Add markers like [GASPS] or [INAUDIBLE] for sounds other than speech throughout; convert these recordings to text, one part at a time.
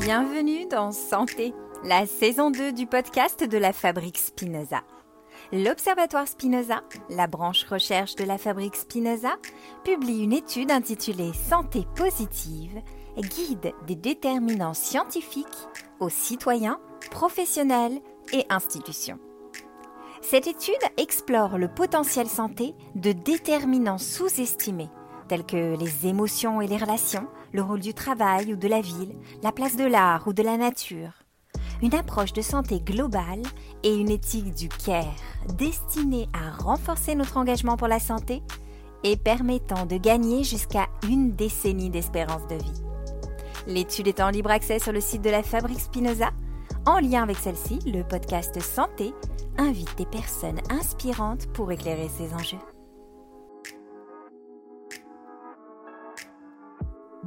Bienvenue dans Santé, la saison 2 du podcast de la Fabrique Spinoza. L'Observatoire Spinoza, la branche recherche de la Fabrique Spinoza, publie une étude intitulée Santé positive, guide des déterminants scientifiques aux citoyens, professionnels et institutions. Cette étude explore le potentiel santé de déterminants sous-estimés, tels que les émotions et les relations, le rôle du travail ou de la ville, la place de l'art ou de la nature. Une approche de santé globale et une éthique du care destinée à renforcer notre engagement pour la santé et permettant de gagner jusqu'à une décennie d'espérance de vie. L'étude est en libre accès sur le site de la Fabrique Spinoza. En lien avec celle-ci, le podcast Santé invite des personnes inspirantes pour éclairer ces enjeux.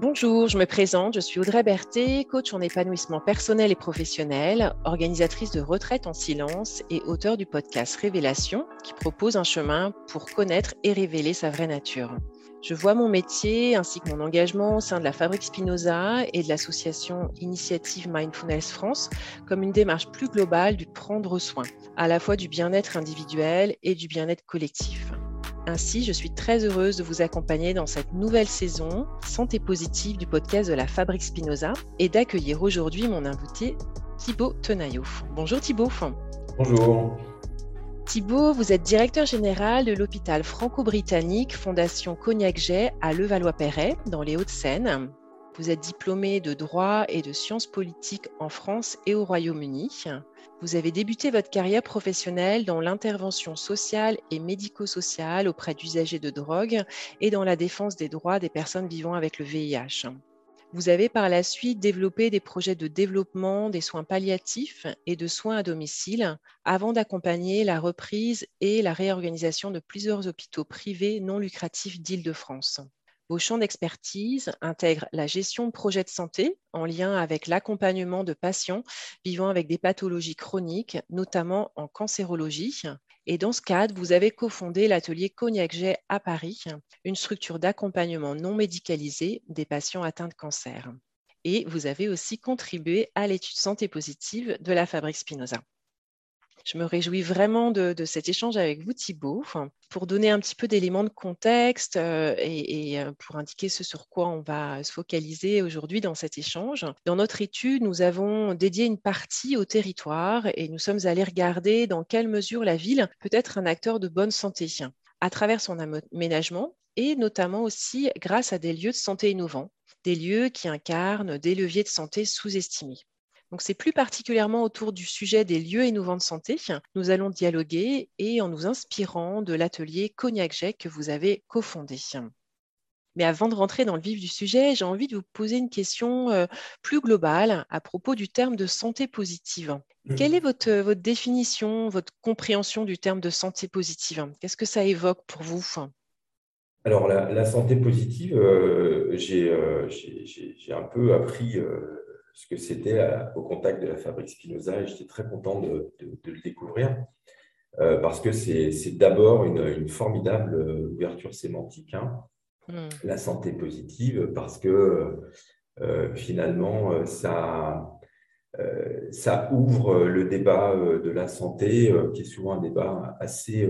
Bonjour, je me présente, je suis Audrey Berthet, coach en épanouissement personnel et professionnel, organisatrice de retraite en silence et auteur du podcast Révélation qui propose un chemin pour connaître et révéler sa vraie nature. Je vois mon métier ainsi que mon engagement au sein de la Fabrique Spinoza et de l'association Initiative Mindfulness France comme une démarche plus globale du prendre soin, à la fois du bien-être individuel et du bien-être collectif. Ainsi, je suis très heureuse de vous accompagner dans cette nouvelle saison Santé positive du podcast de la Fabrique Spinoza et d'accueillir aujourd'hui mon invité Thibaut Tenaillot. Bonjour Thibaut. Bonjour. Thibaut, vous êtes directeur général de l'hôpital franco-britannique Fondation Cognac-Jet à Levallois-Perret, dans les Hauts-de-Seine. Vous êtes diplômé de droit et de sciences politiques en France et au Royaume-Uni. Vous avez débuté votre carrière professionnelle dans l'intervention sociale et médico-sociale auprès d'usagers de drogue et dans la défense des droits des personnes vivant avec le VIH. Vous avez par la suite développé des projets de développement des soins palliatifs et de soins à domicile avant d'accompagner la reprise et la réorganisation de plusieurs hôpitaux privés non lucratifs d'Île-de-France. Vos champs d'expertise intègrent la gestion de projets de santé en lien avec l'accompagnement de patients vivant avec des pathologies chroniques, notamment en cancérologie. Et dans ce cadre, vous avez cofondé l'atelier Cognac-Jet à Paris, une structure d'accompagnement non médicalisé des patients atteints de cancer. Et vous avez aussi contribué à l'étude santé positive de la Fabrique Spinoza. Je me réjouis vraiment de, cet échange avec vous, Thibault, pour donner un petit peu d'éléments de contexte euh, et, euh, pour indiquer ce sur quoi on va se focaliser aujourd'hui dans cet échange. Dans notre étude, nous avons dédié une partie au territoire et nous sommes allés regarder dans quelle mesure la ville peut être un acteur de bonne santé à travers son aménagement et notamment aussi grâce à des lieux de santé innovants, des lieux qui incarnent des leviers de santé sous-estimés. Donc, c'est plus particulièrement autour du sujet des lieux innovants de santé. Nous allons dialoguer et en nous inspirant de l'atelier Cognac Jet que vous avez cofondé. Mais avant de rentrer dans le vif du sujet, j'ai envie de vous poser une question euh, plus globale à propos du terme de santé positive. Mmh. Quelle est votre, votre définition, votre compréhension du terme de santé positive? Qu'est-ce que ça évoque pour vous? Alors, la, santé positive, euh, euh, j'ai un peu appris ce que c'était euh, au contact de la fabrique Spinoza et j'étais très content de, le découvrir euh, parce que c'est d'abord une, formidable euh, ouverture sémantique, hein. hmm. la santé positive, parce que finalement, ça, ça ouvre le débat de la santé, qui est souvent un débat assez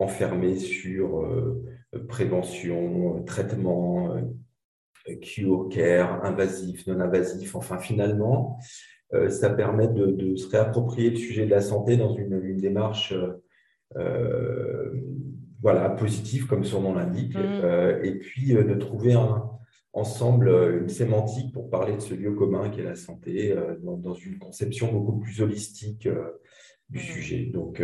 enfermé sur prévention, traitement, cure, care, invasif, non invasif. Enfin, finalement, euh, ça permet de, se réapproprier le sujet de la santé dans une, démarche euh, voilà, positive, comme son nom l'indique, mmh. euh, et puis de trouver ensemble une sémantique pour parler de ce lieu commun qui est la santé, dans, une conception beaucoup plus holistique du mmh. sujet. Donc,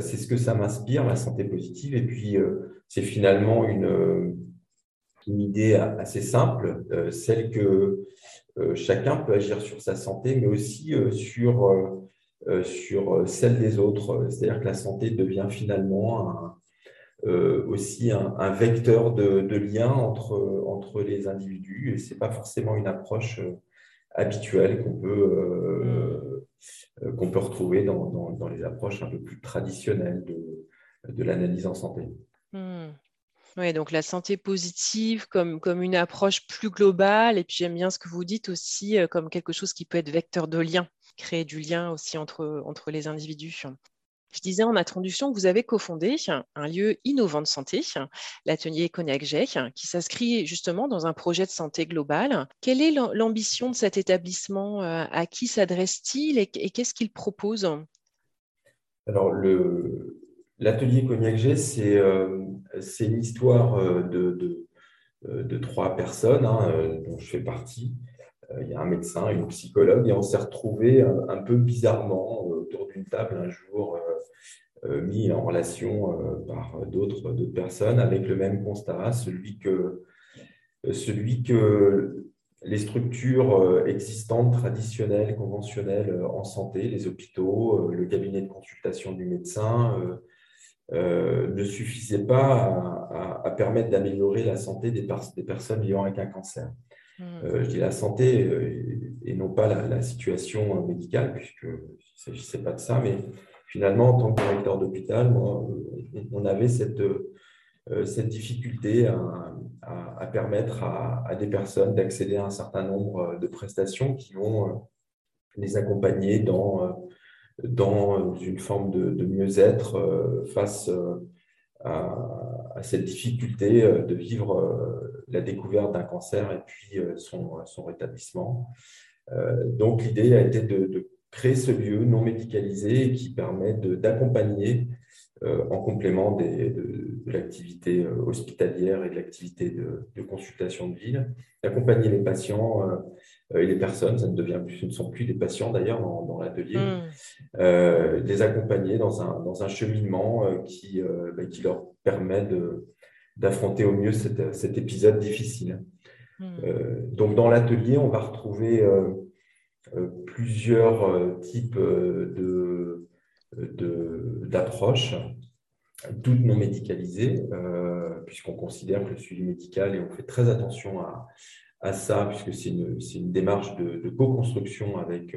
c'est ce que ça m'inspire, la santé positive, et puis c'est finalement une une idée assez simple, euh, celle que euh, chacun peut agir sur sa santé, mais aussi euh, sur, celle des autres. C'est-à-dire que la santé devient finalement aussi un, vecteur de, lien entre, les individus, ce n'est pas forcément une approche habituelle qu'on peut, retrouver dans, les approches un peu plus traditionnelles de, de l'analyse en santé. Hmm. Donc la santé positive comme, comme une approche plus globale, et puis j'aime bien ce que vous dites aussi comme quelque chose qui peut être vecteur de lien, créer du lien aussi entre, entre les individus. Je disais en introduction que vous avez cofondé un lieu innovant de santé, l'atelier Cognac qui s'inscrit justement dans un projet de santé globale. Quelle est l'ambition de cet établissement euh, À qui s'adresse-t-il et qu'est-ce qu'il propose? Alors, l'atelier Cognac euh, c'est une histoire euh, de, de, trois personnes hein, dont je fais partie. Il y a un médecin, une psychologue, et on s'est retrouvés un, peu bizarrement autour d'une table un jour euh, mis en relation euh, par d'autres personnes avec le même constat, celui que les structures existantes, traditionnelles, conventionnelles en santé, les hôpitaux, le cabinet de consultation du médecin, ne suffisaient pas à, permettre d'améliorer la santé des, des, personnes vivant avec un cancer. Mmh. je dis la santé et, non pas la, la situation médicale, puisque il ne s'agissait pas de ça, mais finalement, en tant que directeur d'hôpital, on avait cette, euh, cette difficulté à, permettre à, des personnes d'accéder à un certain nombre de prestations qui vont euh, les accompagner dans, euh, dans une forme de, mieux-être face à, cette difficulté de vivre la découverte d'un cancer et puis son, rétablissement. Donc l'idée a été de créer ce lieu non médicalisé qui permet d'accompagner euh, en complément de, l'activité euh, hospitalière et de l'activité de, consultation de ville, d'accompagner les patients euh, et les personnes, ça ne, devient plus, ce ne sont plus des patients d'ailleurs dans, l'atelier, mmh. les accompagner dans un, dans un cheminement qui, bah, qui leur permet d'affronter au mieux cet, épisode difficile. Mmh. donc dans l'atelier, on va retrouver euh, plusieurs euh, types euh, d'approches, toutes non médicalisées, puisqu'on considère que le suivi médical, et on fait très attention à, ça, puisque c'est une, une, démarche de, co-construction avec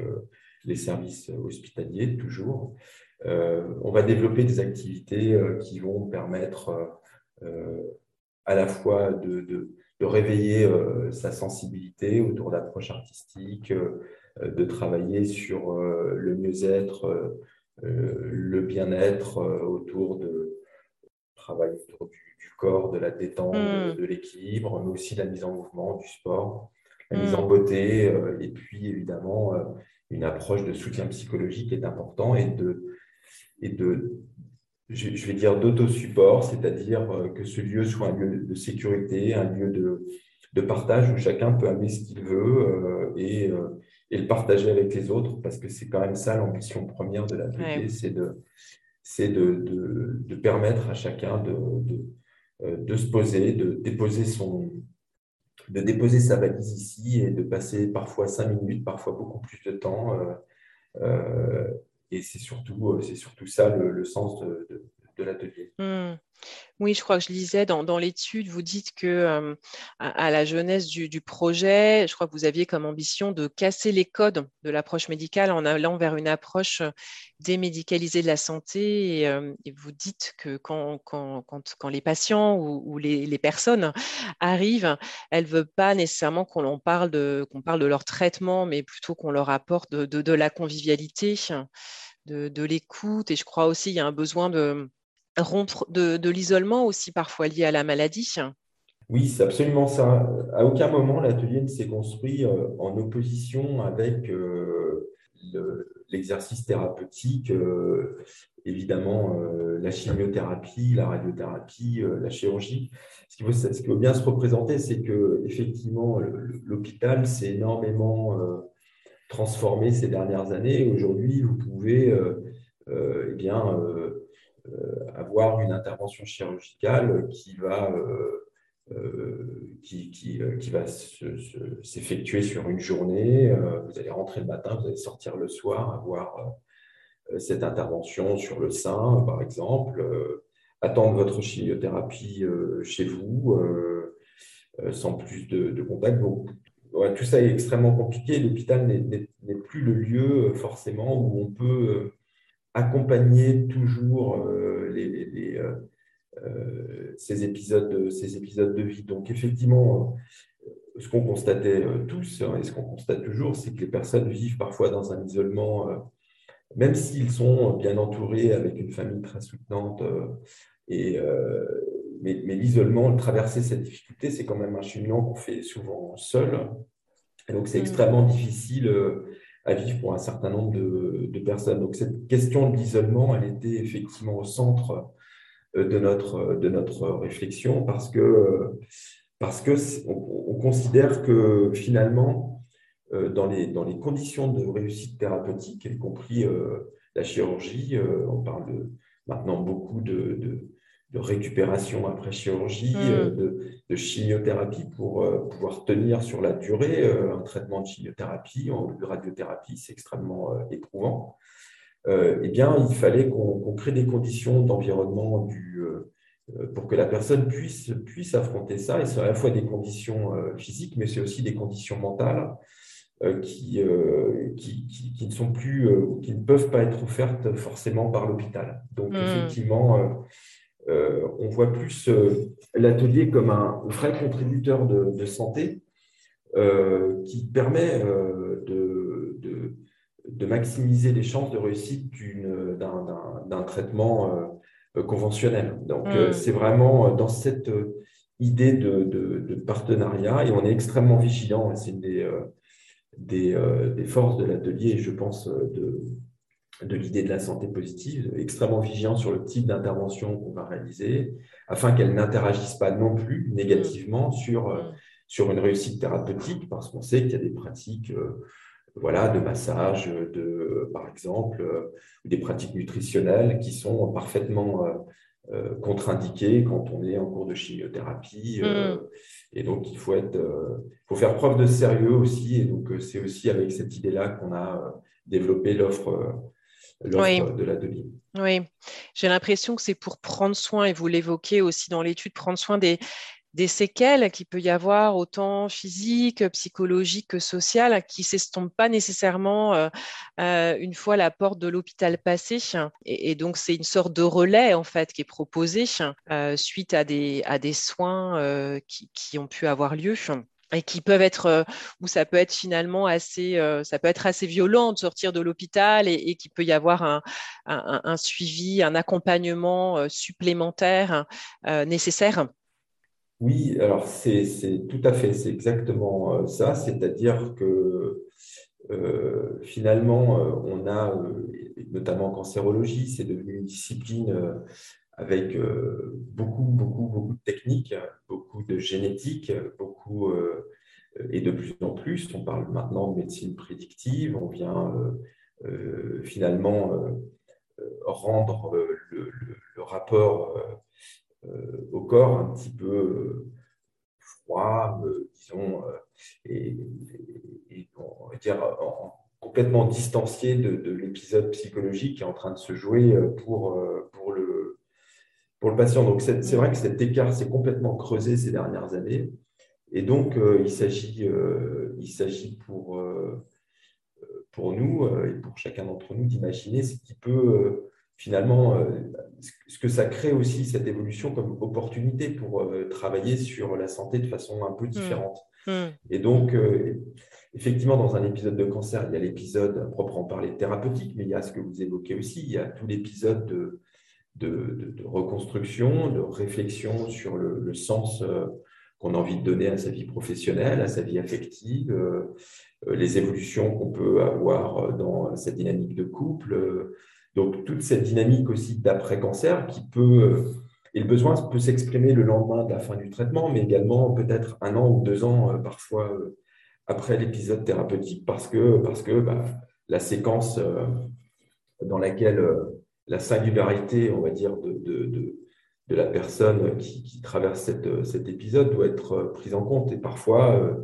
les services hospitaliers, toujours. on va développer des activités qui vont permettre à la fois de, de réveiller sa sensibilité autour d'approches artistiques, euh, de travailler sur euh, le mieux-être, euh, le bien-être autour de travail autour du, corps, de la détente, de, l'équilibre, mais aussi la mise en mouvement, du sport, la mise en beauté, et puis évidemment une approche de soutien psychologique est important et de, et de je vais dire d'autosupport, c'est-à-dire que ce lieu soit un lieu de sécurité, un lieu de, de partage où chacun peut amener ce qu'il veut et, et le partager avec les autres, parce que c'est quand même ça l'ambition première de l'atelier, c'est de, c'est de, de, permettre à chacun de, de, de, se poser, de déposer, son, de déposer sa valise ici et de passer parfois cinq minutes, parfois beaucoup plus de temps. Euh, euh, et c'est surtout, surtout ça le, le sens de, de l'atelier. Mmh. Oui, je crois que je lisais dans, l'étude, vous dites que à, la jeunesse du, projet, je crois que vous aviez comme ambition de casser les codes de l'approche médicale en allant vers une approche démédicalisée de la santé. Et, vous dites que quand, quand, quand, les patients ou, les, personnes arrivent, elles ne veulent pas nécessairement qu'on parle, de, parle de leur traitement, mais plutôt qu'on leur apporte de, de, de la convivialité. De, de l'écoute et je crois aussi il y a un besoin de, rompre de, l'isolement aussi parfois lié à la maladie. Oui, c'est absolument ça. À aucun moment, l'atelier ne s'est construit euh, en opposition avec euh, l'exercice thérapeutique, euh, évidemment la chimiothérapie, la radiothérapie, la chirurgie. Ce qu'il faut, bien se représenter, c'est que effectivement, l'hôpital s'est énormément transformé ces dernières années. Aujourd'hui, vous pouvez eh bien, avoir une intervention chirurgicale qui va, euh, euh, qui, qui, va s'effectuer sur une journée. vous allez rentrer le matin, vous allez sortir le soir, avoir cette intervention sur le sein, par exemple, attendre votre chimiothérapie chez vous sans plus de, contact. Tout ça est extrêmement compliqué. L'hôpital n'est plus le lieu forcément où on peut accompagner toujours euh, les, les, euh, ces, épisodes, de, ces épisodes de vie. Donc effectivement, ce qu'on constatait tous hein, et ce qu'on constate toujours, c'est que les personnes vivent parfois dans un isolement, même s'ils sont bien entourés avec une famille très soutenante. et, mais, l'isolement, traverser cette difficulté, c'est quand même un cheminement qu'on fait souvent seul. Et donc, c'est mm. extrêmement difficile à vivre pour un certain nombre de, personnes. Donc cette question de l'isolement, elle était effectivement au centre euh, de notre, de notre réflexion parce que, parce que on, considère que finalement, euh, dans les, dans les conditions de réussite thérapeutique, y compris euh, la chirurgie, on parle de, maintenant beaucoup de récupération après chirurgie, mm. euh, de, chimiothérapie pour euh, pouvoir tenir sur la durée euh, un traitement de chimiothérapie, de radiothérapie, c'est extrêmement éprouvant. eh bien, il fallait qu'on crée des conditions d'environnement pour que la personne puisse, puisse affronter ça. Et c'est à la fois des conditions physiques, mais c'est aussi des conditions mentales qui, qui, qui, ne sont plus, qui ne peuvent pas être offertes forcément par l'hôpital. Donc, mm. effectivement, euh, on voit plus euh, l'atelier comme un vrai contributeur de, santé euh, qui permet de, de, maximiser les chances de réussite d'un traitement conventionnel. Donc, mm. c'est vraiment dans cette idée de, partenariat et on est extrêmement vigilant. C'est une des, des, des, forces de l'atelier, je pense, de, de l'idée de la santé positive, extrêmement vigilant sur le type d'intervention qu'on va réaliser, afin qu'elle n'interagisse pas non plus négativement mm. sur, euh, mm. sur une réussite thérapeutique, parce qu'on sait qu'il y a des pratiques euh, voilà, de massage, de, par exemple, euh, des pratiques nutritionnelles qui sont parfaitement contre-indiquées quand on est en cours de chimiothérapie. Mm. Et donc, il faut, être, faut faire preuve de sérieux aussi. Et donc, c'est aussi avec cette idée-là qu'on a développé l'offre oui. de l'atelier. Oui, j'ai l'impression que c'est pour prendre soin, et vous l'évoquez aussi dans l'étude, prendre soin des, des séquelles qu'il peut y avoir, autant physiques, psychologiques que sociales, qui ne s'estompent pas nécessairement euh, euh, une fois la porte de l'hôpital passée. Et, donc, c'est une sorte de relais, en fait, qui est proposé euh, suite à des, à des soins qui, qui, ont pu avoir lieu et qui peuvent être euh, où ça peut être finalement assez euh, ça peut être assez violent de sortir de l'hôpital et, qu'il peut y avoir un, suivi un accompagnement euh, supplémentaire nécessaire. Oui alors c'est tout à fait c'est exactement ça. C'est-à-dire que finalement on a notamment en cancérologie c'est devenu une discipline avec euh, beaucoup, beaucoup, beaucoup de techniques, beaucoup de génétique, beaucoup, euh, et de plus en plus, on parle maintenant de médecine prédictive, on vient euh, finalement rendre le, rapport au corps un petit peu froid, disons, et, on va dire complètement distancié de, de l'épisode psychologique qui est en train de se jouer pour, pour le, pour le patient. Donc, c'est vrai que cet écart s'est complètement creusé ces dernières années. Et donc, euh, il s'agit euh, pour, euh, pour nous et pour chacun d'entre nous d'imaginer ce qui peut finalement, ce que ça crée aussi, cette évolution comme opportunité pour travailler sur la santé de façon un peu mmh. différente. Mmh. Et donc, effectivement, dans un épisode de cancer, il y a l'épisode à proprement parler thérapeutique, mais il y a ce que vous évoquez aussi, il y a tout l'épisode de de, reconstruction, de réflexion sur le, sens euh, qu'on a envie de donner à sa vie professionnelle, à sa vie affective, euh, euh, les évolutions qu'on peut avoir dans cette dynamique de couple. Donc, toute cette dynamique aussi d'après-cancer qui peut, et le besoin peut s'exprimer le lendemain de la fin du traitement, mais également peut-être un an ou deux ans parfois après l'épisode thérapeutique, parce que, parce que bah, la séquence dans laquelle la singularité, on va dire, de, de, de, la personne qui, traverse cette, cet épisode doit être prise en compte. Et parfois, euh,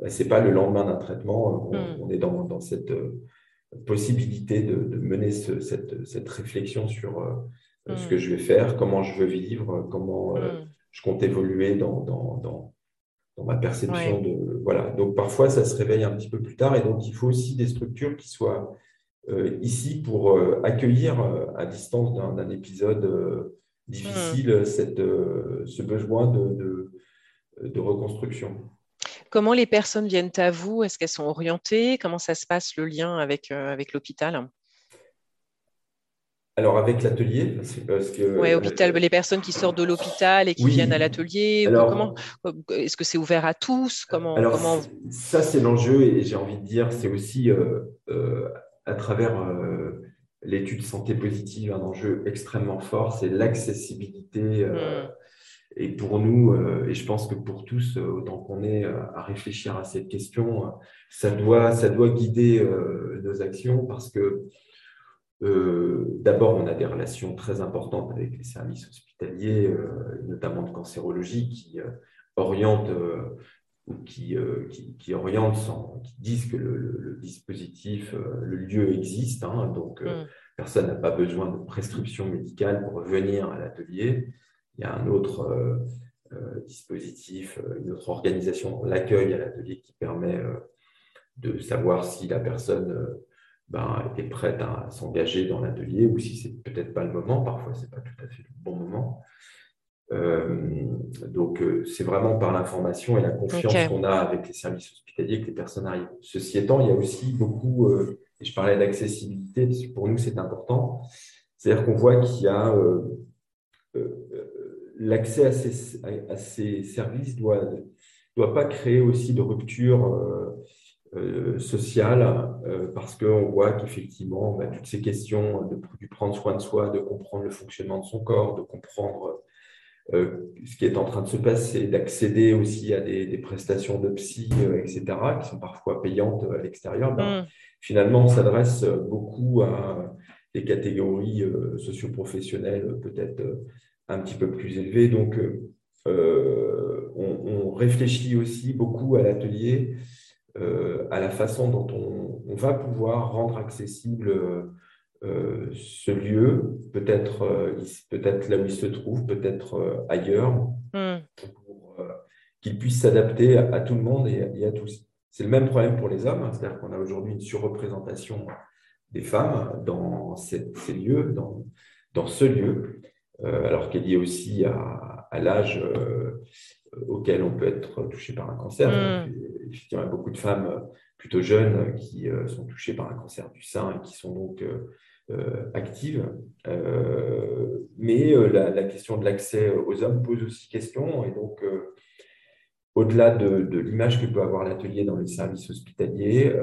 bah, ce n'est pas le lendemain d'un traitement, on, hmm. est dans, dans, cette euh, possibilité de, mener cette, cette, réflexion sur euh, ce que je vais faire, comment je veux vivre, comment hmm. je compte évoluer dans, dans, dans, dans ma perception de... Voilà. Donc parfois, ça se réveille un petit peu plus tard et donc il faut aussi des structures qui soient euh, ici pour euh, accueillir euh, à distance d'un épisode difficile cette, ce besoin de, de, reconstruction. Comment les personnes viennent à vous? Est-ce qu'elles sont orientées? Comment ça se passe le lien avec, avec l'hôpital? Alors avec l'atelier, parce que oui, hôpital, les personnes qui sortent de l'hôpital et qui viennent à l'atelier, comment Est-ce que c'est ouvert à tous? Comment, alors, Ça c'est l'enjeu et j'ai envie de dire c'est aussi euh, euh, à travers euh, l'étude santé positive un enjeu extrêmement fort, c'est l'accessibilité. Hmm. Et pour nous, et je pense que pour tous, autant qu'on est à réfléchir à cette question, ça doit, ça doit guider nos actions parce que euh, d'abord, on a des relations très importantes avec les services hospitaliers, euh, notamment de cancérologie, qui euh, orientent ou qui, qui, orientent sans, qui disent que le, dispositif, le lieu existe, hein, donc mm. personne n'a pas besoin de prescription médicale pour venir à l'atelier. Il y a un autre dispositif, une autre organisation, l'accueil à l'atelier qui permet de savoir si la personne ben, est prête à s'engager dans l'atelier ou si c'est peut-être pas le moment, parfois c'est pas tout à fait le bon moment. Euh, donc euh, c'est vraiment par l'information et la confiance qu'on a avec les services hospitaliers que les personnes arrivent. Ceci étant, il y a aussi beaucoup, euh, et je parlais d'accessibilité, parce que pour nous c'est important, c'est-à-dire qu'on voit qu'il y a l'accès à ces, à, ces, services doit doit pas créer aussi de rupture euh, sociale, euh, parce qu'on voit qu'effectivement, bah, toutes ces questions de, prendre soin de soi, de comprendre le fonctionnement de son corps, de comprendre euh, ce qui est en train de se passer, d'accéder aussi à des, prestations de psy, etc., qui sont parfois payantes à l'extérieur, ben, mm. finalement, on s'adresse beaucoup à des catégories socioprofessionnelles peut-être un petit peu plus élevées. Donc, on, réfléchit aussi beaucoup à l'atelier euh, à la façon dont on, va pouvoir rendre accessible euh, ce lieu, peut-être euh, peut-être là où il se trouve, peut-être ailleurs, hmm. pour qu'il puisse s'adapter à, tout le monde et, à tous. C'est le même problème pour les hommes, hein, c'est-à-dire qu'on a aujourd'hui une surreprésentation des femmes dans ces lieux, dans, dans ce lieu, alors qu'elle est liée aussi à, à l'âge auquel on peut être touché par un cancer. Hmm. il y a beaucoup de femmes euh, plutôt jeunes qui euh, sont touchées par un cancer du sein et qui sont donc euh, actives. mais la, question de l'accès aux hommes pose aussi question. Et donc, au-delà de, l'image que peut avoir l'atelier dans les services hospitaliers,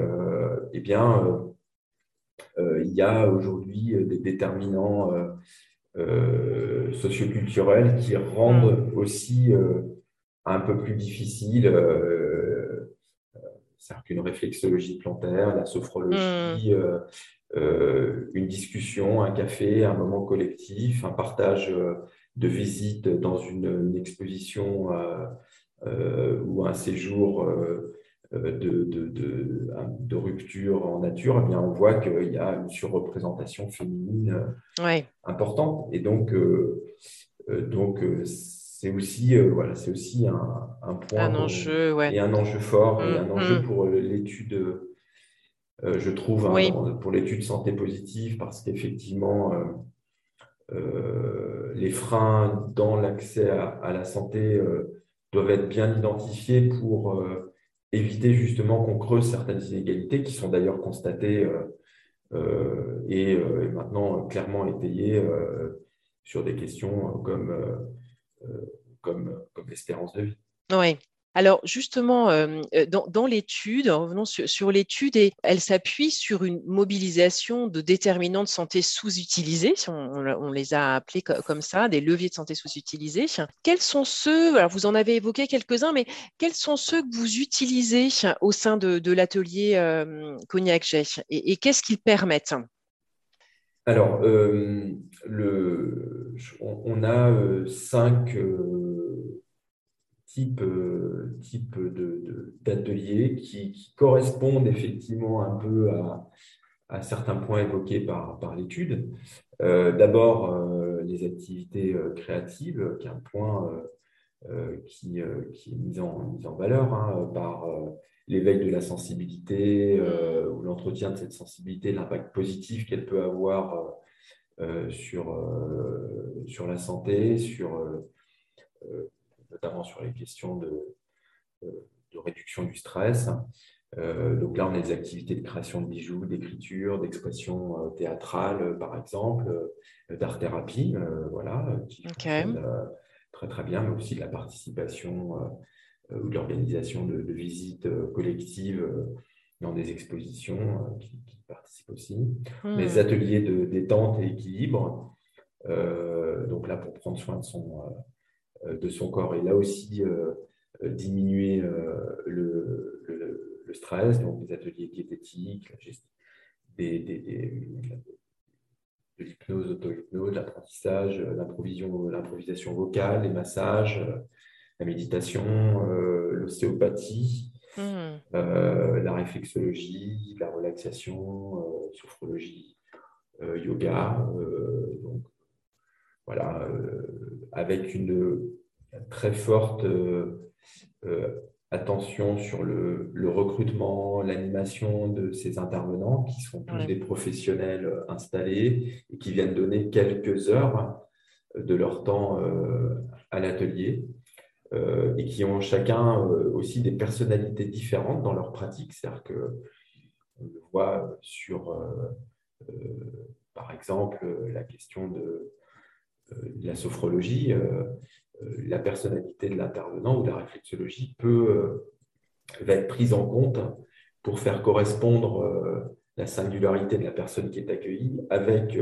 eh bien, il y a aujourd'hui des déterminants socioculturels qui rendent hmm. aussi un peu plus difficile. Euh, c'est-à-dire qu'une réflexologie plantaire, la sophrologie, hmm. euh, euh, une discussion, un café, un moment collectif, un partage de visites dans une, exposition ou un séjour de, de, de, rupture en nature, eh bien, on voit qu'il y a une surreprésentation féminine importante. Et donc, donc c'est aussi, euh, voilà, c'est aussi un, un point un enjeu, et un enjeu fort et un mm, enjeu mm. pour l'étude, euh, je trouve, hein, pour l'étude santé positive, parce qu'effectivement, euh, les freins dans l'accès à, la santé doivent être bien identifiés pour éviter justement qu'on creuse certaines inégalités qui sont d'ailleurs constatées et, maintenant clairement étayées sur des questions comme comme, comme espérance de vie. Oui. Alors justement, euh, euh, dans, l'étude, revenons sur, l'étude, et elle s'appuie sur une mobilisation de déterminants de santé sous-utilisés, on, les a appelés comme ça, des leviers de santé sous-utilisés. Quels sont ceux, alors vous en avez évoqué quelques-uns, mais quels sont ceux que vous utilisez au sein de, l'atelier euh, Cognac-Jet et qu'est-ce qu'ils permettent? Alors, euh, le, on, a euh, cinq euh, types, types d'ateliers qui, correspondent effectivement un peu à, certains points évoqués par, l'étude. D'abord, les activités créatives, qui est un point qui, qui, est mis en, valeur hein, par l'éveil de la sensibilité euh, ou l'entretien de cette sensibilité, l'impact positif qu'elle peut avoir sur, sur la santé, sur, notamment sur les questions de, de réduction du stress. donc là, on a des activités de création de bijoux, d'écriture, d'expression théâtrale, par exemple, d'art-thérapie, voilà, qui très très bien, mais aussi de la participation ou de l'organisation de, visites collectives dans des expositions qui, participent aussi. Les ateliers de détente et équilibre, donc là pour prendre soin de son, de son corps. Et là aussi diminuer le, le, stress, donc des ateliers diététiques, des, des, de l'hypnose, auto-hypnose, l'apprentissage, l'improvisation vocale, les massages, la méditation, euh, l'ostéopathie, hmm. euh, la réflexologie, la relaxation, euh, sophrologie, yoga. donc, voilà, avec une très forte attention sur le, recrutement, l'animation de ces intervenants qui sont tous des professionnels euh, installés et qui viennent donner quelques heures de leur temps euh, à l'atelier euh, et qui ont chacun aussi des personnalités différentes dans leur pratique. C'est-à-dire que on le voit sur, par exemple, la question de, la sophrologie euh, la personnalité de l'intervenant ou de la réflexologie peut euh, va être prise en compte pour faire correspondre euh, la singularité de la personne qui est accueillie avec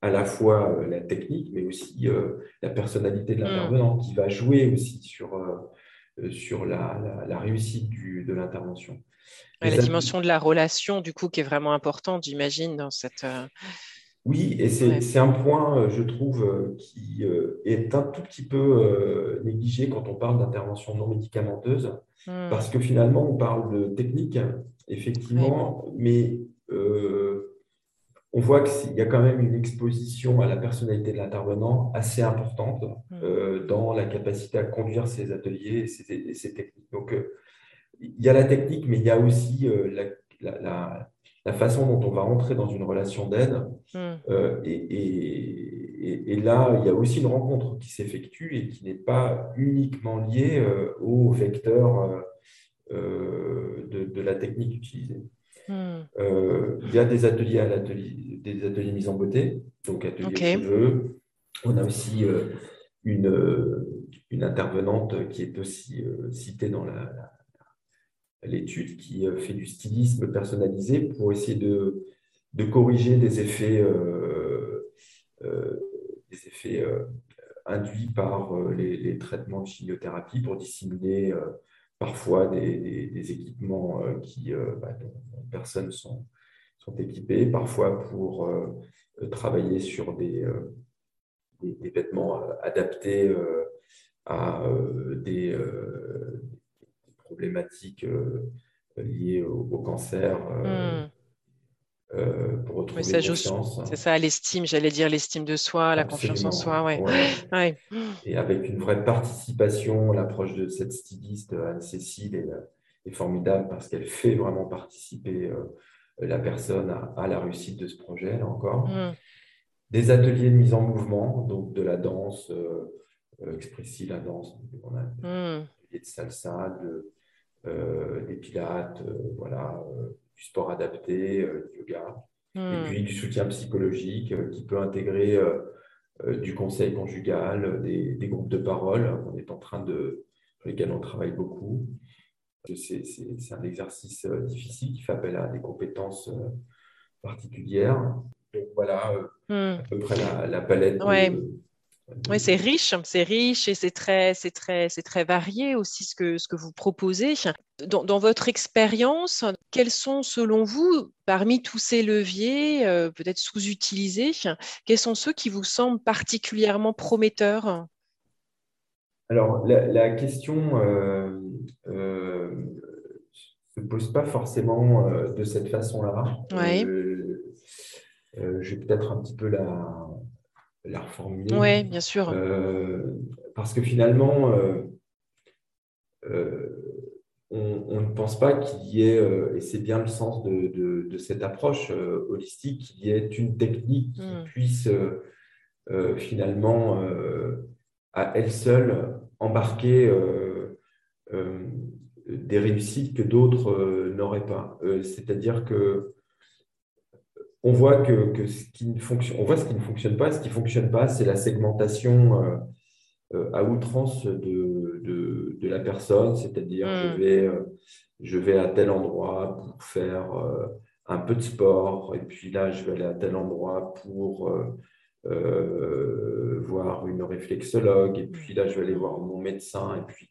à la fois la technique, mais aussi la personnalité de l'intervenant mm. qui va jouer aussi sur, sur la, la, réussite du, de l'intervention. la dimension de la relation, du coup, qui est vraiment importante, j'imagine, dans cette, oui, et c'est un point, euh, je trouve, euh, qui euh, est un tout petit peu négligé quand on parle d'intervention non médicamenteuse, hmm. parce que finalement, on parle de technique, effectivement, mais on voit qu'il y a quand même une exposition à la personnalité de l'intervenant assez importante hmm. dans la capacité à conduire ses ateliers et ses, techniques. Donc, il y a la technique, mais il y a aussi la la façon dont on va entrer dans une relation d'aide. Euh, et, là, il y a aussi une rencontre qui s'effectue et qui n'est pas uniquement liée euh, au vecteur euh, de, la technique utilisée. Hmm. il y a des ateliers à l'atelier, des ateliers mise en beauté, donc ateliers cheveux. On a aussi une, une intervenante qui est aussi citée dans la l'étude qui euh, fait du stylisme personnalisé pour essayer de, de corriger des effets, euh, euh, des effets induits par les, traitements de chimiothérapie pour dissimuler parfois des, équipements qui, bah, dont, personnes sont, sont équipées, parfois pour travailler sur des, des, vêtements adaptés à des, problématiques euh, liées au, cancer. Euh, hmm. Euh, pour retrouver ça C'est ça, l'estime, j'allais dire l'estime de soi, la confiance en soi. Ouais. [GASPS] ouais. Et avec une vraie participation, l'approche de cette styliste, Anne-Cécile, est, formidable parce qu'elle fait vraiment participer la personne à, la réussite de ce projet, là encore. Hmm. Des ateliers de mise en mouvement, donc de la danse expressive, la danse, on a hmm. de salsa, de, euh, des pilates, euh, voilà, euh, du sport adapté, du yoga, et hmm. puis du soutien psychologique qui peut intégrer du conseil conjugal, des, groupes de parole. On est en train de, sur lesquels on travaille beaucoup. C'est un exercice difficile qui fait appel à des compétences particulières. Donc voilà hmm. à peu près la, palette oui, c'est riche, c'est riche et c'est très, c'est très, c'est très varié aussi ce que, ce que vous proposez. Dans, votre expérience, quels sont selon vous, parmi tous ces leviers, euh, peut-être sous-utilisés, quels sont ceux qui vous semblent particulièrement prometteurs? Alors, la, question ne euh, euh, se pose pas forcément de cette façon-là. Oui. je vais peut-être un petit peu la, la reformuler. Oui, bien sûr. Euh, parce que finalement, euh, euh, on, ne pense pas qu'il y ait, et c'est bien le sens de, cette approche holistique, qu'il y ait une technique qui hmm. puisse finalement, à elle seule, embarquer des réussites que d'autres n'auraient pas. C'est-à-dire que on voit que, ce qui ne fonctionne, on voit ce qui ne fonctionne pas. Ce qui ne fonctionne pas, c'est la segmentation euh, euh, à outrance de, de, la personne, c'est-à-dire je, hmm. vais, euh, je vais à tel endroit pour faire un peu de sport, et puis là, je vais aller à tel endroit pour voir une réflexologue, et puis là, je vais aller voir mon médecin, et puis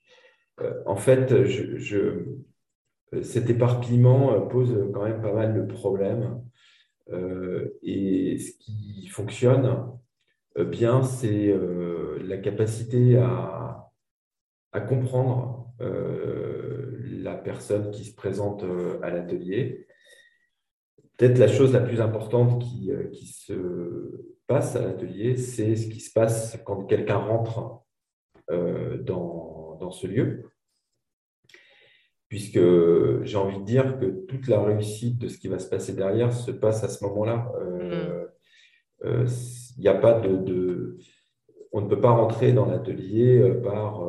en fait, je, cet éparpillement pose quand même pas mal de problèmes. Euh, et ce qui fonctionne euh, bien, c'est euh, la capacité à, comprendre la personne qui se présente à l'atelier. Peut-être la chose la plus importante qui, se passe à l'atelier, c'est ce qui se passe quand quelqu'un rentre dans, ce lieu puisque j'ai envie de dire que toute la réussite de ce qui va se passer derrière se passe à ce moment-là. Euh, mm. euh, il a pas de, on ne peut pas rentrer dans l'atelier euh, par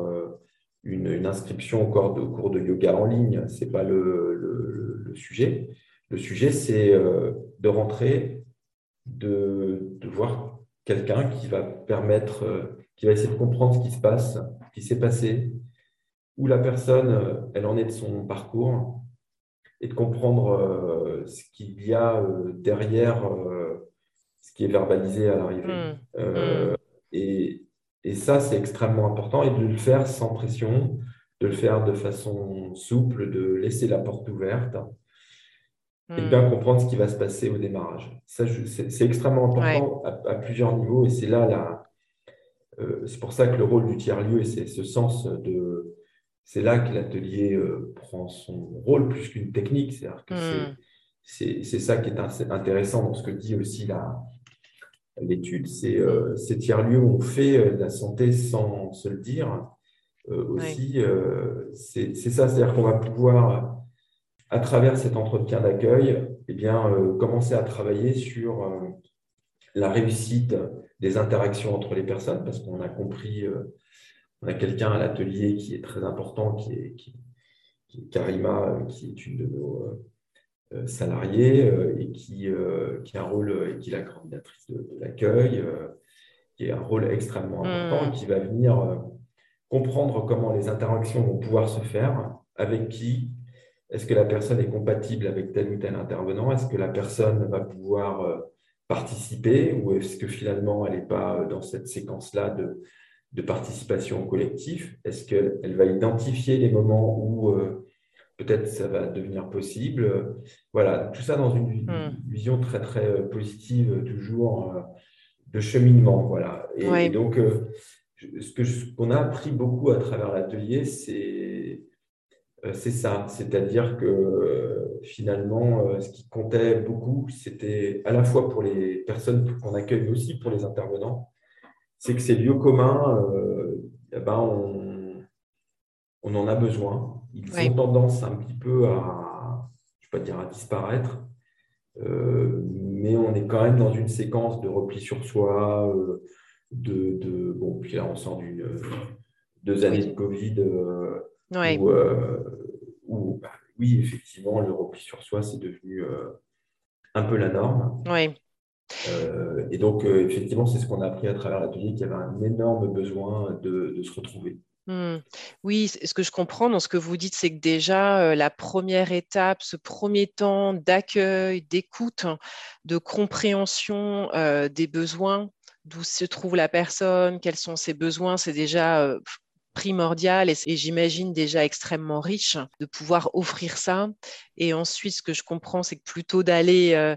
une, inscription au cours, de, cours de yoga en ligne. Ce n'est pas le, le, sujet. Le sujet, c'est de rentrer, de, de voir quelqu'un qui va permettre, qui va essayer de comprendre ce qui se passe, ce qui s'est passé, où la personne, euh, elle en est de son parcours et de comprendre euh, ce qu'il y a euh, derrière ce qui est verbalisé à l'arrivée. Mmh. Mmh. Et, et, ça, c'est extrêmement important et de le faire sans pression, de le faire de façon souple, de laisser la porte ouverte et mmh. bien comprendre ce qui va se passer au démarrage. Ça, c'est extrêmement important à, plusieurs niveaux et c'est là, là c'est pour ça que le rôle du tiers-lieu, c'est ce sens de c'est là que l'atelier euh, prend son rôle plus qu'une technique. C'est-à-dire que c'est hmm. ça qui est intéressant dans ce que dit aussi l'étude. C'est euh, ces tiers-lieux où on fait euh, la santé sans se le dire. aussi, c'est ça, c'est-à-dire qu'on va pouvoir, à travers cet entretien d'accueil, eh bien, commencer à travailler sur la réussite des interactions entre les personnes, parce qu'on a compris on a quelqu'un à l'atelier qui est très important, qui est, Karima, qui est une de nos euh, euh, salariés euh, et qui, qui, a un rôle, et qui est la coordinatrice de, l'accueil, qui a un rôle extrêmement important, hmm. qui va venir comprendre comment les interactions vont pouvoir se faire, avec qui, est-ce que la personne est compatible avec tel ou tel intervenant, est-ce que la personne va pouvoir participer ou est-ce que finalement elle n'est pas dans cette séquence-là de de participation au collectif Est-ce qu'elle va identifier les moments où euh, peut-être ça va devenir possible? Voilà, tout ça dans une hmm. vision très, très euh, positive, toujours euh, de cheminement. Voilà. Et, donc, ce qu'on a appris beaucoup à travers l'atelier, c'est c'est ça, c'est-à-dire que finalement, ce qui comptait beaucoup, c'était à la fois pour les personnes qu'on accueille, mais aussi pour les intervenants, c'est que ces lieux communs, euh, eh ben, on, en a besoin. Ils ont tendance un petit peu à, je ne vais pas dire à disparaître, euh, mais on est quand même dans une séquence de repli sur soi, euh, de, bon, puis là on sort d'une deux années de Covid, où, bah, oui, effectivement, le repli sur soi, c'est devenu un peu la norme. Oui. Euh, et donc, euh, effectivement, c'est ce qu'on a appris à travers l'atelier, qu'il y avait un énorme besoin de, se retrouver. Hmm. Oui, ce que je comprends dans ce que vous dites, c'est que déjà, euh, la première étape, ce premier temps d'accueil, d'écoute, de compréhension des besoins, d'où se trouve la personne, quels sont ses besoins, c'est déjà primordial et, j'imagine déjà extrêmement riche de pouvoir offrir ça. Et ensuite, ce que je comprends, c'est que plutôt d'aller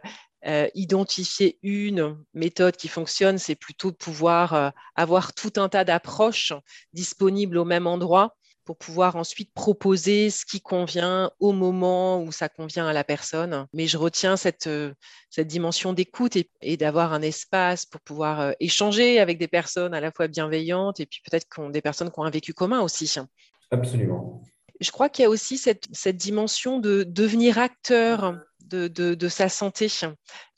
identifier une méthode qui fonctionne, c'est plutôt de pouvoir euh, avoir tout un tas d'approches disponibles au même endroit pour pouvoir ensuite proposer ce qui convient au moment où ça convient à la personne. Mais je retiens cette, euh, cette dimension d'écoute et, d'avoir un espace pour pouvoir échanger avec des personnes à la fois bienveillantes et puis peut-être des personnes qui ont un vécu commun aussi. Absolument. je crois qu'il y a aussi cette, dimension de devenir acteur de, sa santé. Je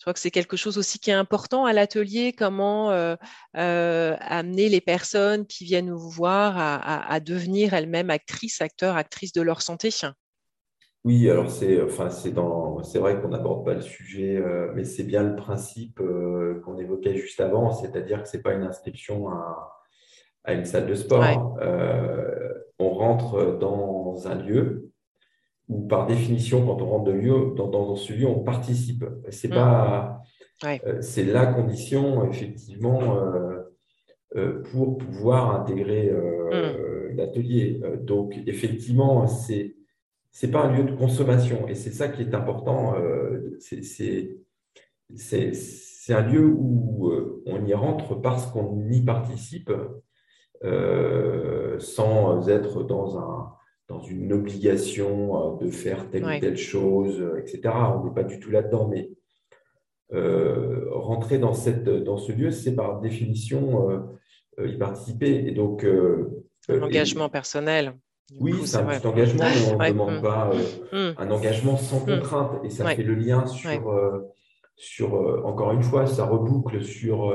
crois que c'est quelque chose aussi qui est important à l'atelier, comment euh, euh, amener les personnes qui viennent vous voir à, devenir elles-mêmes actrices, acteurs, actrices de leur santé. Oui, alors c'est enfin, c'est vrai qu'on n'aborde pas le sujet, euh, mais c'est bien le principe qu'on évoquait juste avant, c'est-à-dire que ce n'est pas une inscription à, à, une salle de sport. on rentre dans un lieu où par définition, quand on rentre de lieu, dans, ce lieu, on participe. C'est mm. pas, euh, c'est la condition effectivement euh, euh, pour pouvoir intégrer mm. l'atelier. Donc effectivement, c'est c'est pas un lieu de consommation et c'est ça qui est important. c'est c'est un lieu où on y rentre parce qu'on y participe sans être dans un dans une obligation euh, de faire telle ou telle chose, euh, etc. On n'est pas du tout là-dedans, mais euh, rentrer dans, cette, dans ce lieu, c'est par définition y participer. Et donc, engagement personnel. Oui, c'est un petit engagement, mais on ne demande mm. pas mm. un engagement sans mm. contrainte. Et ça fait le lien sur, sur encore une fois, ça reboucle sur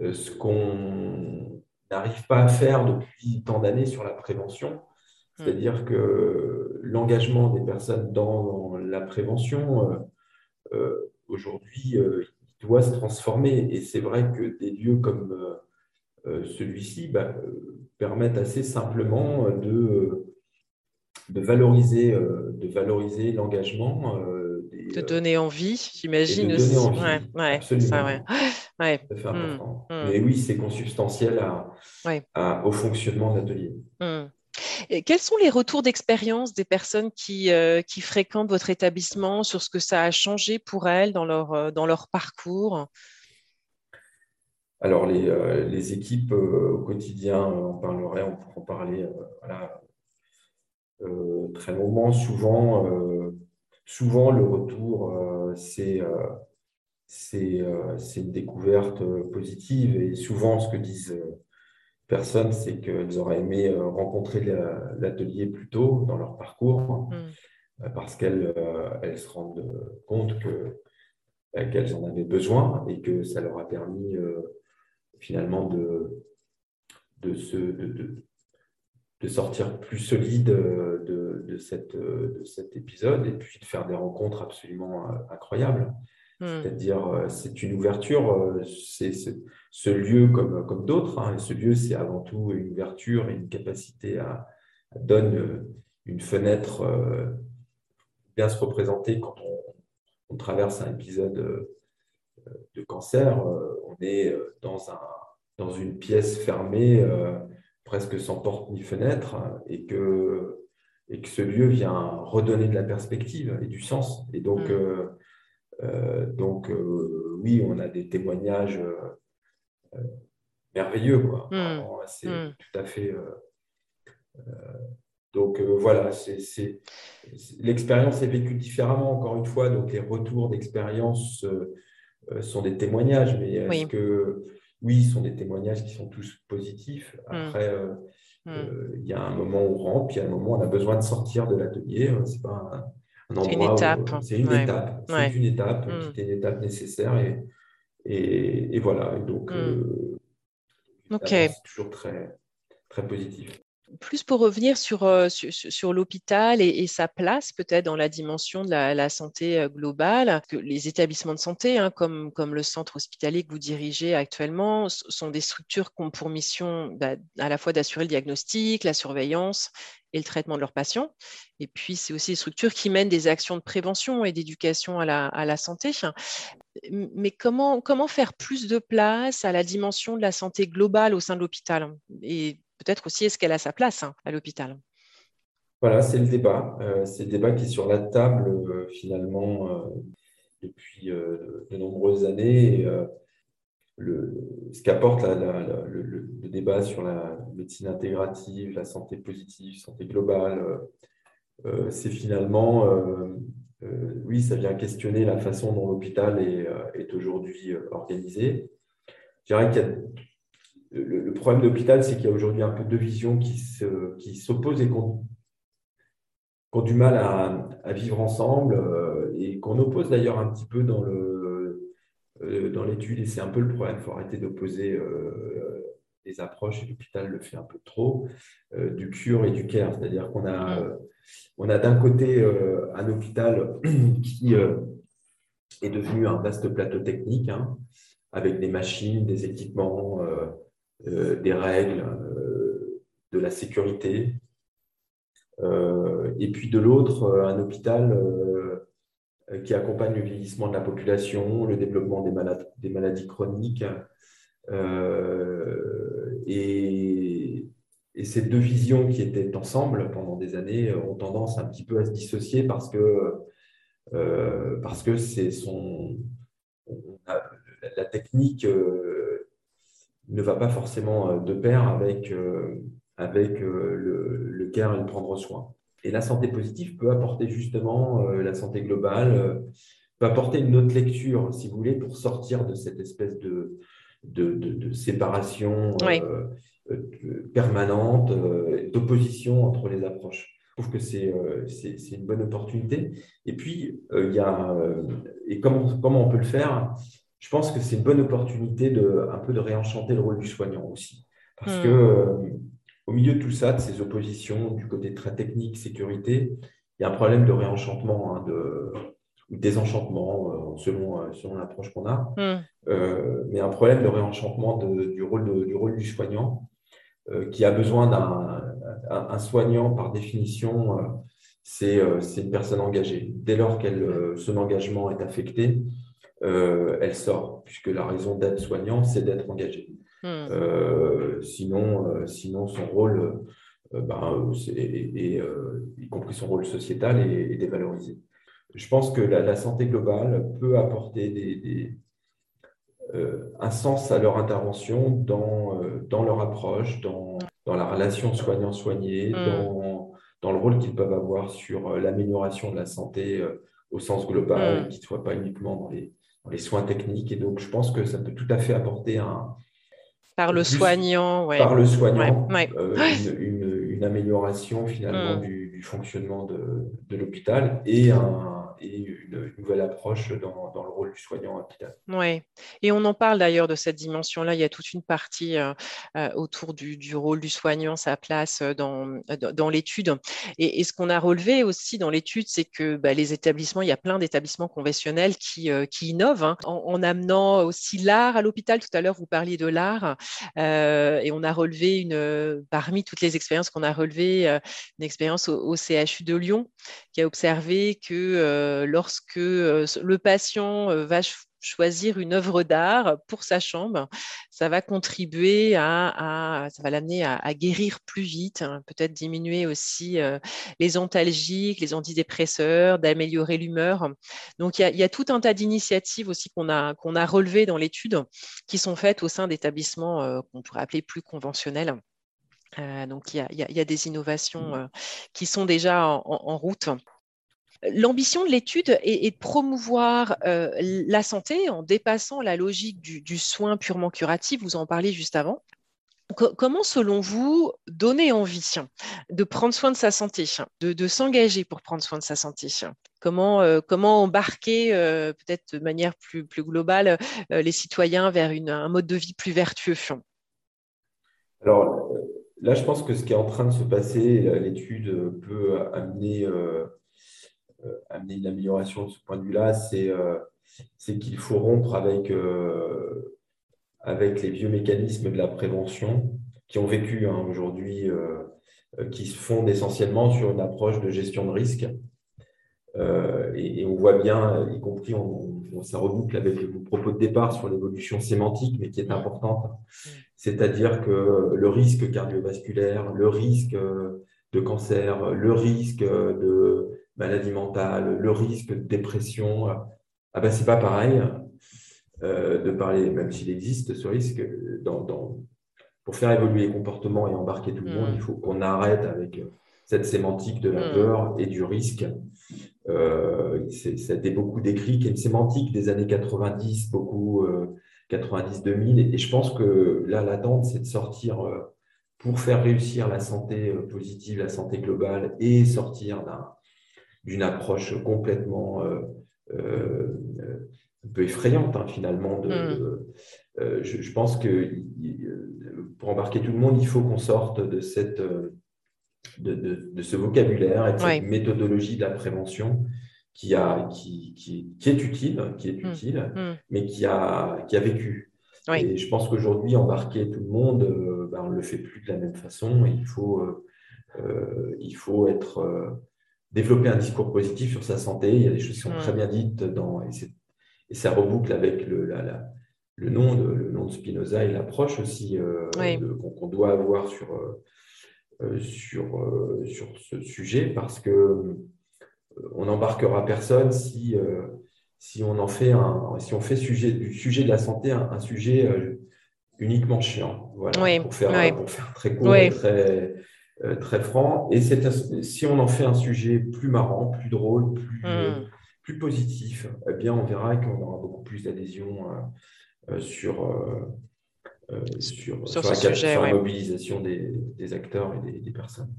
ce qu'on n'arrive pas à faire depuis tant d'années sur la prévention. Hmm. C'est-à-dire que l'engagement des personnes dans la prévention, euh, euh, aujourd'hui, euh, doit se transformer. Et c'est vrai que des lieux comme celui-ci bah, permettent assez simplement de, de valoriser, de valoriser l'engagement. de donner envie, j'imagine aussi. Envie, ouais, absolument. Ça, ouais. [GASPS] Hmm. Hmm. Mais oui, c'est consubstantiel à, au fonctionnement de l'atelier. Quels sont les retours d'expérience des personnes qui, euh, qui, fréquentent votre établissement sur ce que ça a changé pour elles dans leur, euh, dans leur parcours? Alors, les, euh, les équipes au quotidien, on parlerait, on pourrait en parler très longuement. Souvent, souvent le retour, c'est c'est une découverte positive et souvent ce que disent personnes, c'est qu'elles auraient aimé euh, rencontrer l'atelier plus tôt dans leur parcours, mm. euh, parce qu'elles euh, se rendent compte qu'elles en avaient besoin et que ça leur a permis finalement de, de, se, de, de, sortir plus solide de, de, cette, de cet épisode et puis de faire des rencontres absolument incroyables. Hmm. C'est-à-dire, c'est une ouverture, c'est ce lieu comme, comme d'autres. Hein, ce lieu, c'est avant tout une ouverture et une capacité à, donner euh, une fenêtre bien se représenter quand on, traverse un épisode de cancer. On est dans, un, dans une pièce fermée, presque sans porte ni fenêtre, et que, et que ce lieu vient redonner de la perspective et du sens. Et donc. Euh, donc, euh, oui, on a des témoignages euh, merveilleux. Quoi. Hmm. C'est hmm. tout à fait. donc voilà, c'est, l'expérience est vécue différemment, encore une fois. Donc les retours d'expérience sont des témoignages, mais est-ce que oui, ce sont des témoignages qui sont tous positifs. Hmm. Après, il y a un moment où on rentre, puis il y a un moment où on a besoin de sortir de l'atelier. C'est pas un, c'est une étape. C'est une étape. C'est une étape qui était une étape nécessaire. Et, et, voilà. donc, mm. euh, c'est toujours très, très positif plus pour revenir sur, euh, l'hôpital et, sa place peut-être dans la dimension de la, santé euh, globale, que les établissements de santé, hein, comme, le centre hospitalier que vous dirigez actuellement, sont des structures qui ont pour mission bah, à la fois d'assurer le diagnostic, la surveillance et le traitement de leurs patients. Et puis, c'est aussi des structures qui mènent des actions de prévention et d'éducation à la, santé. Mais comment, faire plus de place à la dimension de la santé globale au sein de l'hôpital? Peut-être aussi est-ce qu'elle a sa place hein, à l'hôpital? Voilà, c'est le débat. Euh, c'est le débat qui est sur la table euh, finalement euh, depuis de nombreuses années. Le, ce qu'apporte le, débat sur la médecine intégrative, la santé positive, santé globale, c'est finalement, oui, ça vient questionner la façon dont l'hôpital est, est aujourd'hui organisé. Je dirais qu'il y a le, problème de l'hôpital, c'est qu'il y a aujourd'hui un peu deux visions qui s'opposent et qui ont du mal à, vivre ensemble et qu'on oppose d'ailleurs un petit peu dans dans l'étude, et c'est un peu le problème, il faut arrêter d'opposer les approches, et l'hôpital le fait un peu trop, du cure et du care. C'est-à-dire qu'on a, d'un côté un hôpital [CLEARS THROAT] qui est devenu un vaste plateau technique, hein, avec des machines, des équipements, euh, euh, des règles, euh, de la sécurité. et puis de l'autre, un hôpital qui accompagne le vieillissement de la population, le développement des, des maladies chroniques. et, ces deux visions qui étaient ensemble pendant des années ont tendance un petit peu à se dissocier parce que euh, parce que c'est son, la technique euh, ne va pas forcément euh, de pair avec, avec le, le care et le prendre soin. Et la santé positive peut apporter justement la santé globale, peut apporter une autre lecture, si vous voulez, pour sortir de cette espèce de, de, de, séparation permanente, d'opposition entre les approches. Je trouve que euh, c'est une bonne opportunité. Et puis, euh, il y a, euh, et comment, comment on peut le faire? Je pense que c'est une bonne opportunité de, un peu de réenchanter le rôle du soignant aussi. Parce que hmm. au milieu de tout ça, de ces oppositions, du côté très technique, sécurité, il y a un problème de réenchantement, hein, de, ou désenchantement, selon, selon l'approche qu'on a, hmm. mais un problème de réenchantement du, rôle du rôle du soignant qui a besoin d'un un, soignant, par définition, euh, euh, c'est une personne engagée. Dès lors que euh, son engagement est affecté, elle sort, puisque la raison d'être soignant, c'est d'être engagé. Hmm. sinon, sinon, son rôle, ben, et, y compris son rôle sociétal, est, dévalorisé. Je pense que la, santé globale peut apporter des, un sens à leur intervention dans, dans leur approche, dans, dans la relation soignant-soigné, mm. dans, dans, le rôle qu'ils peuvent avoir sur euh, l'amélioration de la santé euh, au sens global, mm. qui ne soit pas uniquement dans les, les, soins techniques. Et donc, je pense que ça peut tout à fait apporter un... Par le soignant, ouais. Par le soignant, euh, une, une, amélioration finalement mm. du, du, fonctionnement de, de l'hôpital et un, et une, nouvelle approche dans, le rôle du soignant hôpital. Oui, et on en parle d'ailleurs de cette dimension-là. Il y a toute une partie euh, euh, autour du, rôle du soignant, sa place euh, dans, l'étude. Et, ce qu'on a relevé aussi dans l'étude, c'est que bah, les établissements, il y a plein d'établissements conventionnels qui, qui innovent hein, en, amenant aussi l'art à l'hôpital. Tout à l'heure, vous parliez de l'art et on a relevé une, parmi toutes les expériences qu'on a relevées, une expérience au, CHU de Lyon qui a observé que euh, lorsque euh, le patient euh, va choisir une œuvre d'art pour sa chambre, ça va contribuer à, ça va l'amener à, guérir plus vite, hein, peut-être diminuer aussi les antalgiques, les antidépresseurs, d'améliorer l'humeur. Donc il y, a, tout un tas d'initiatives aussi qu'on a qu'on a relevées dans l'étude, qui sont faites au sein d'établissements qu'on pourrait appeler plus conventionnels. donc il y, a, des innovations qui sont déjà en route. L'ambition de l'étude est, de promouvoir euh, la santé en dépassant la logique du, soin purement curatif, vous en parliez juste avant. comment, selon vous, donner envie de prendre soin de sa santé, de, s'engager pour prendre soin de sa santé? Comment, euh, embarquer, euh, peut-être de manière plus, globale, les citoyens vers un mode de vie plus vertueux? Alors là, je pense que ce qui est en train de se passer, l'étude peut amener amener une amélioration de ce point de vue-là, c'est euh, qu'il faut rompre avec, euh, avec les vieux mécanismes de la prévention qui ont vécu hein, aujourd'hui, qui se fondent essentiellement sur une approche de gestion de risque. et, on voit bien, y compris, on, ça reboucle avec le propos de départ sur l'évolution sémantique, mais qui est importante. C'est-à-dire que le risque cardiovasculaire, le risque de cancer, le risque de maladie mentale, le risque de dépression. Ah ben, c'est pas pareil euh, de parler, même s'il existe ce risque, dans, pour faire évoluer les comportements et embarquer tout le monde, mm. il faut qu'on arrête avec cette sémantique de la mm. peur et du risque. Euh, C'était beaucoup décrit, qui est une sémantique des années 90, beaucoup 90-2000. Euh, et, je pense que là, l'attente, c'est de sortir euh, pour faire réussir la santé positive, la santé globale et sortir d'un d'une approche complètement un peu effrayante hein, finalement. De, mmh. je, pense que pour embarquer tout le monde, il faut qu'on sorte de, cette, de, ce vocabulaire et de cette méthodologie de la prévention qui, a, qui, qui, est utile, qui est mmh. utile, mmh. mais qui a, qui a vécu. Et je pense qu'aujourd'hui, embarquer tout le monde, euh, ben, on ne le fait plus de la même façon. Il faut, euh, euh, il faut être, développer un discours positif sur sa santé. Il y a des choses qui sont très bien dites dans, et, et, ça reboucle avec le, la, le, nom, de, le nom de Spinoza. Et l'approche aussi qu'on doit avoir sur, sur, sur ce sujet parce que on n'embarquera personne si si on en fait un, si on fait sujet, du sujet de la santé un, sujet euh, uniquement chiant, voilà, pour, faire, pour faire très court et très, euh, très franc. Et si on en fait un sujet plus marrant, plus drôle, plus, hmm. plus positif, eh bien, on verra qu'on aura beaucoup plus d'adhésion euh, sur, sur, sur, la, mobilisation des, acteurs et des personnes.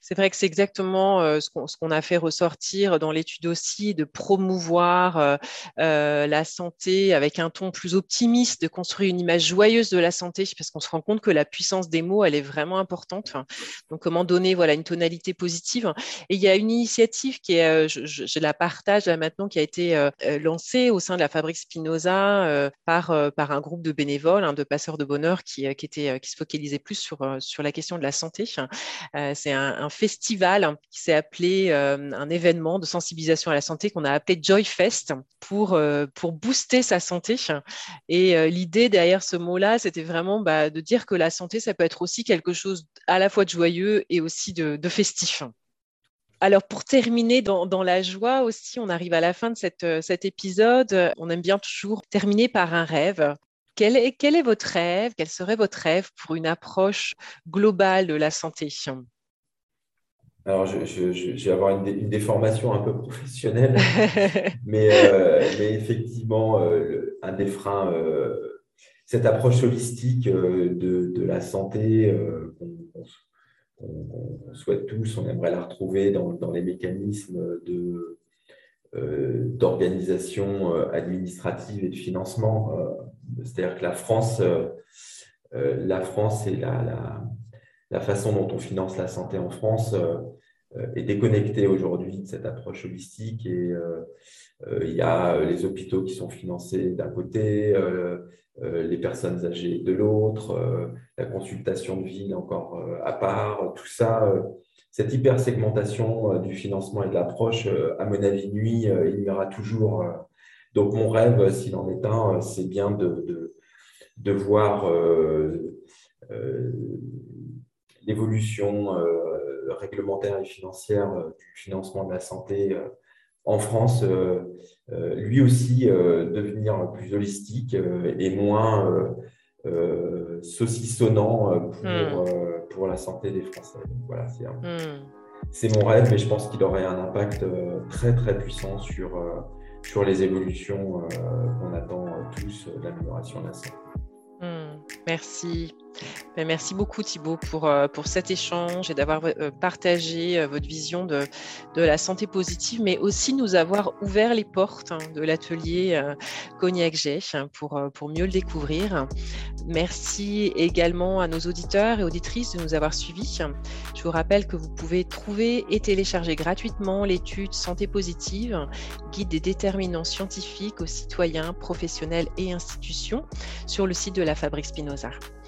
C'est vrai que c'est exactement euh, ce qu'on a fait ressortir dans l'étude aussi, de promouvoir euh, euh, la santé avec un ton plus optimiste, de construire une image joyeuse de la santé, parce qu'on se rend compte que la puissance des mots, elle est vraiment importante. Donc, comment donner voilà, une tonalité positive. Et il y a une initiative qui est, je, la partage là maintenant, qui a été lancée au sein de la Fabrique Spinoza par, par un groupe de bénévoles, hein, de passeurs de bonheur qui, qui, était, qui se focalisait plus sur, sur la question de la santé. c'est un un, festival qui s'est appelé euh, un événement de sensibilisation à la santé qu'on a appelé Joy Fest pour, euh, pour booster sa santé. Et euh, l'idée derrière ce mot-là, c'était vraiment bah, de dire que la santé, ça peut être aussi quelque chose à la fois de joyeux et aussi de, festif. Alors pour terminer dans, la joie aussi, on arrive à la fin de cet épisode. On aime bien toujours terminer par un rêve. Quel est votre rêve? Quel serait votre rêve pour une approche globale de la santé? Alors, je, vais avoir une, déformation un peu professionnelle, [LAUGHS] mais, euh, effectivement, euh, un des freins, euh, cette approche holistique de, la santé qu'on souhaite tous, on aimerait la retrouver dans, les mécanismes d'organisation administrative et de financement. C'est-à-dire que la France, la France la, la, façon dont on finance la santé en France euh, est déconnecté aujourd'hui de cette approche holistique et euh, euh, il y a les hôpitaux qui sont financés d'un côté, les personnes âgées de l'autre, la consultation de ville encore à part, tout ça, cette hypersegmentation du financement et de l'approche, à mon avis, nuit, il y aura toujours. donc mon rêve, s'il en est un, c'est bien de, de, voir l'évolution réglementaire et financière euh, du financement de la santé euh, en France, euh, lui aussi devenir plus holistique et moins saucissonnant pour, hmm. pour la santé des Français. Voilà, hmm. c'est mon rêve, mais je pense qu'il aurait un impact très très puissant sur, sur les évolutions qu'on attend tous l'amélioration de la santé. Hmm. Merci. Ben, merci beaucoup Thibault pour, euh, pour cet échange et d'avoir euh, partagé euh, votre vision de, la santé positive, mais aussi nous avoir ouvert les portes hein, de l'atelier Cognac G hein, pour mieux le découvrir. Merci également à nos auditeurs et auditrices de nous avoir suivis. Je vous rappelle que vous pouvez trouver et télécharger gratuitement l'étude Santé positive, guide des déterminants scientifiques aux citoyens, professionnels et institutions sur le site de la Fabrique Spinoza.